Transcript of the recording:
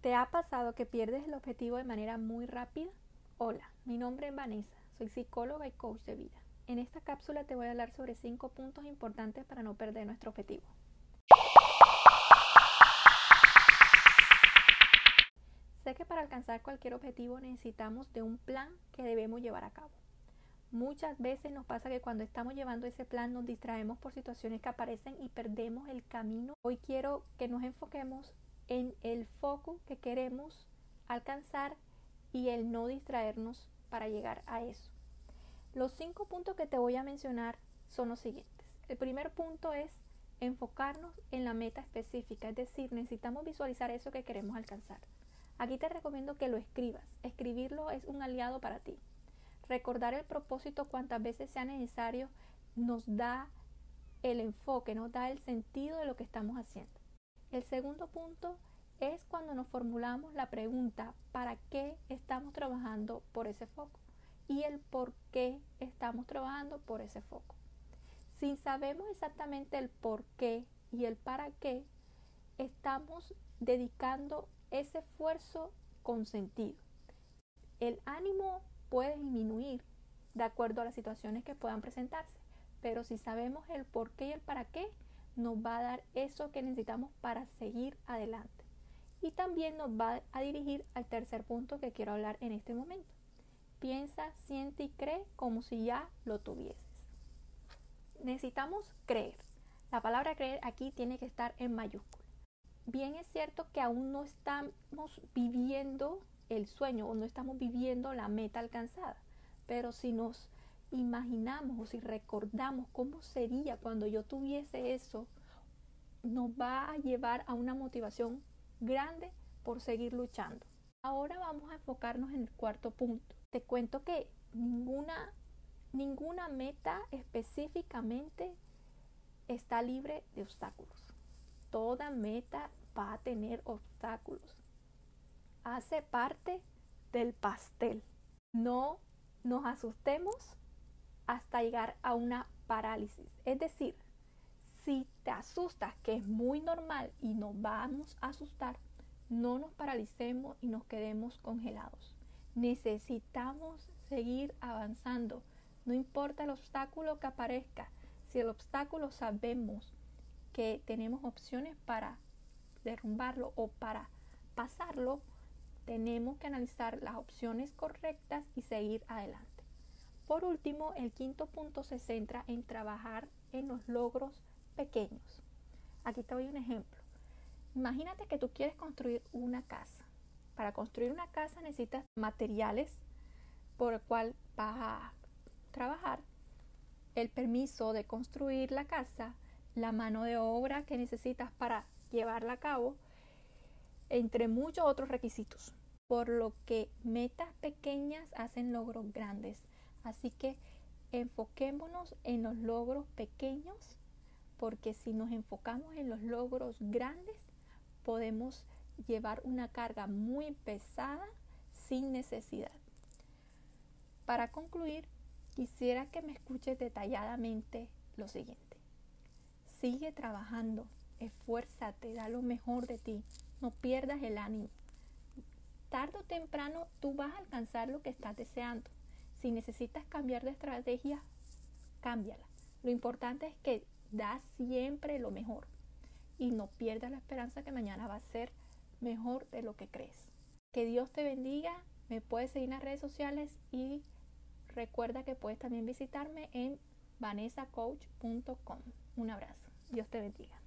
¿Te ha pasado que pierdes el objetivo de manera muy rápida? Hola, mi nombre es Vanessa, soy psicóloga y coach de vida. En esta cápsula te voy a hablar sobre 5 puntos importantes para no perder nuestro objetivo. Sé que para alcanzar cualquier objetivo necesitamos de un plan que debemos llevar a cabo. Muchas veces nos pasa que cuando estamos llevando ese plan nos distraemos por situaciones que aparecen y perdemos el camino. Hoy quiero que nos enfoquemos en el foco que queremos alcanzar y el no distraernos para llegar a eso. Los cinco puntos que te voy a mencionar son los siguientes. El primer punto es enfocarnos en la meta específica, es decir, necesitamos visualizar eso que queremos alcanzar. Aquí te recomiendo que lo escribas. Escribirlo es un aliado para ti. Recordar el propósito cuantas veces sea necesario nos da el enfoque, nos da el sentido de lo que estamos haciendo. El segundo punto es cuando nos formulamos la pregunta ¿para qué estamos trabajando por ese foco? Y el por qué estamos trabajando por ese foco. Si sabemos exactamente el por qué y el para qué, estamos dedicando ese esfuerzo con sentido. El ánimo puede disminuir de acuerdo a las situaciones que puedan presentarse, pero si sabemos el por qué y el para qué, nos va a dar eso que necesitamos para seguir adelante. Y también nos va a dirigir al tercer punto que quiero hablar en este momento. Piensa, siente y cree como si ya lo tuvieses. Necesitamos creer. La palabra creer aquí tiene que estar en mayúscula. Bien es cierto que aún no estamos viviendo el sueño o no estamos viviendo la meta alcanzada, pero si nos imaginamos o si recordamos cómo sería cuando yo tuviese eso, nos va a llevar a una motivación grande por seguir luchando. Ahora vamos a enfocarnos en el cuarto punto. Te cuento que ninguna, ninguna meta específicamente está libre de obstáculos. Toda meta va a tener obstáculos. Hace parte del pastel. No nos asustemos hasta llegar a una parálisis. Es decir, si te asustas, que es muy normal y nos vamos a asustar, no nos paralicemos y nos quedemos congelados. Necesitamos seguir avanzando. No importa el obstáculo que aparezca. Si el obstáculo sabemos que tenemos opciones para derrumbarlo o para pasarlo, tenemos que analizar las opciones correctas y seguir adelante. Por último, el quinto punto se centra en trabajar en los logros pequeños. Aquí te doy un ejemplo. Imagínate que tú quieres construir una casa. Para construir una casa necesitas materiales por el cual vas a trabajar, el permiso de construir la casa, la mano de obra que necesitas para llevarla a cabo, entre muchos otros requisitos. Por lo que metas pequeñas hacen logros grandes. Así que enfoquémonos en los logros pequeños, porque si nos enfocamos en los logros grandes, podemos llevar una carga muy pesada sin necesidad. Para concluir, quisiera que me escuches detalladamente lo siguiente. Sigue trabajando, esfuérzate, da lo mejor de ti, no pierdas el ánimo. Tardo o temprano tú vas a alcanzar lo que estás deseando. Si necesitas cambiar de estrategia, cámbiala. Lo importante es que da siempre lo mejor y no pierdas la esperanza que mañana va a ser mejor de lo que crees. Que Dios te bendiga. Me puedes seguir en las redes sociales y recuerda que puedes también visitarme en vanessacoach.com. Un abrazo. Dios te bendiga.